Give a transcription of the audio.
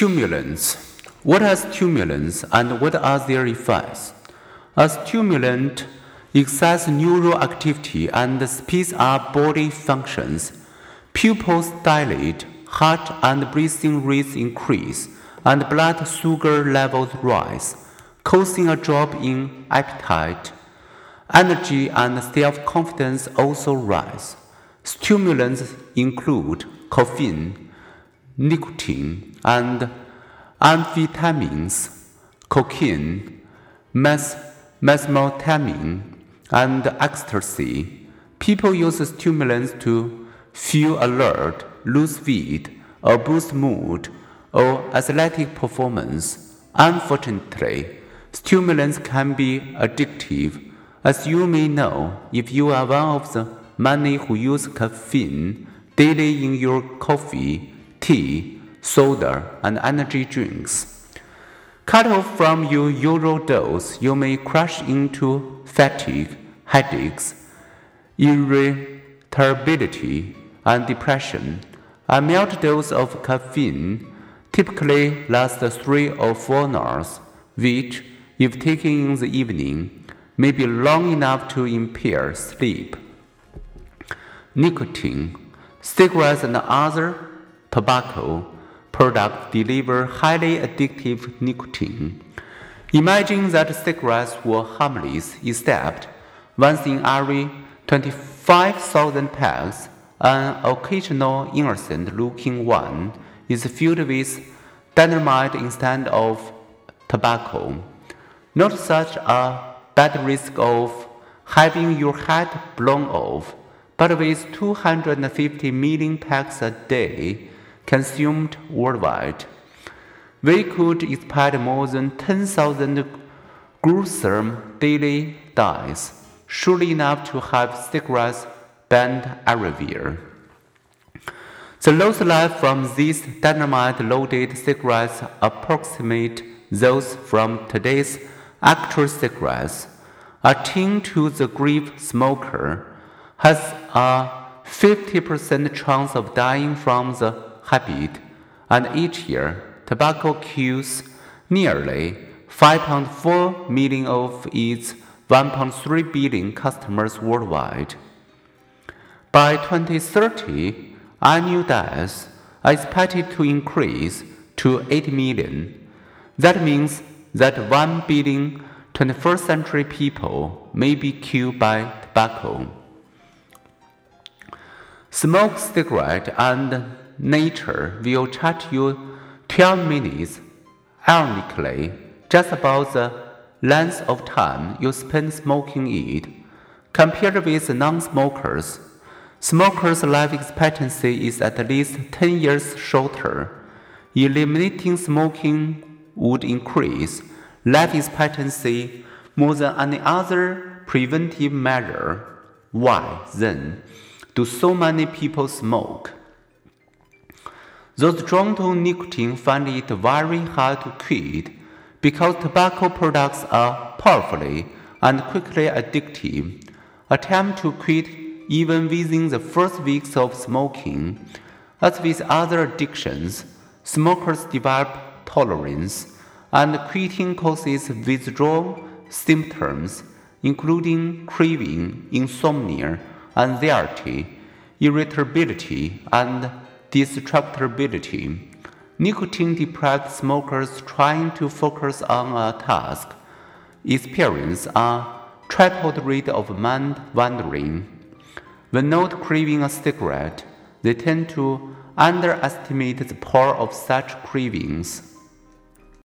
Stimulants. What are stimulants and what are their effects? A stimulant excites neural activity and speeds up body functions. Pupils dilate, heart and breathing rates increase, and blood sugar levels rise, causing a drop in appetite. Energy and self confidence also rise. Stimulants include caffeine, nicotine, and amphetamines, cocaine, meth, and ecstasy. People use stimulants to feel alert, lose weight, or boost mood or athletic performance. Unfortunately, stimulants can be addictive, as you may know if you are one of the many who use caffeine daily in your coffee, tea, soda, and energy drinks. Cut off from your usual dose, you may crash into fatigue, headaches, irritability, and depression. A mild dose of caffeine typically lasts three or four hours, which, if taken in the evening, may be long enough to impair sleep. Nicotine, cigarettes, and other tobacco products deliver highly addictive nicotine. Imagine that cigarettes were harmless except once in every 25,000 packs, an occasional innocent looking one is filled with dynamite instead of tobacco. Not such a bad risk of having your head blown off, but with 250 million packs a day consumed worldwide, we could expect more than 10,000 gruesome daily deaths, surely enough to have cigarettes banned everywhere. The loss life from these dynamite loaded cigarettes approximate those from today's actual cigarettes. Akin to the grave smoker has a 50% chance of dying from the habit, and each year tobacco kills nearly 5.4 million of its 1.3 billion customers worldwide. By 2030, annual deaths are expected to increase to 8 million. That means that 1 billion 21st century people may be killed by tobacco. Smoke cigarette and nature will charge you 12 minutes, ironically, just about the length of time you spend smoking it. Compared with non smokers, Smokers' life expectancy is at least 10 years shorter. Eliminating smoking would increase life expectancy more than any other preventive measure. Why, then, do so many people smoke? Those drawn to nicotine find it very hard to quit because tobacco products are powerfully and quickly addictive. Attempt to quit even within the first weeks of smoking. As with other addictions, smokers develop tolerance, and quitting causes withdrawal symptoms, including craving, insomnia, anxiety, irritability, and distractibility. Nicotine deprived smokers trying to focus on a task experience a tripled rate of mind wandering. When not craving a cigarette, they tend to underestimate the power of such cravings.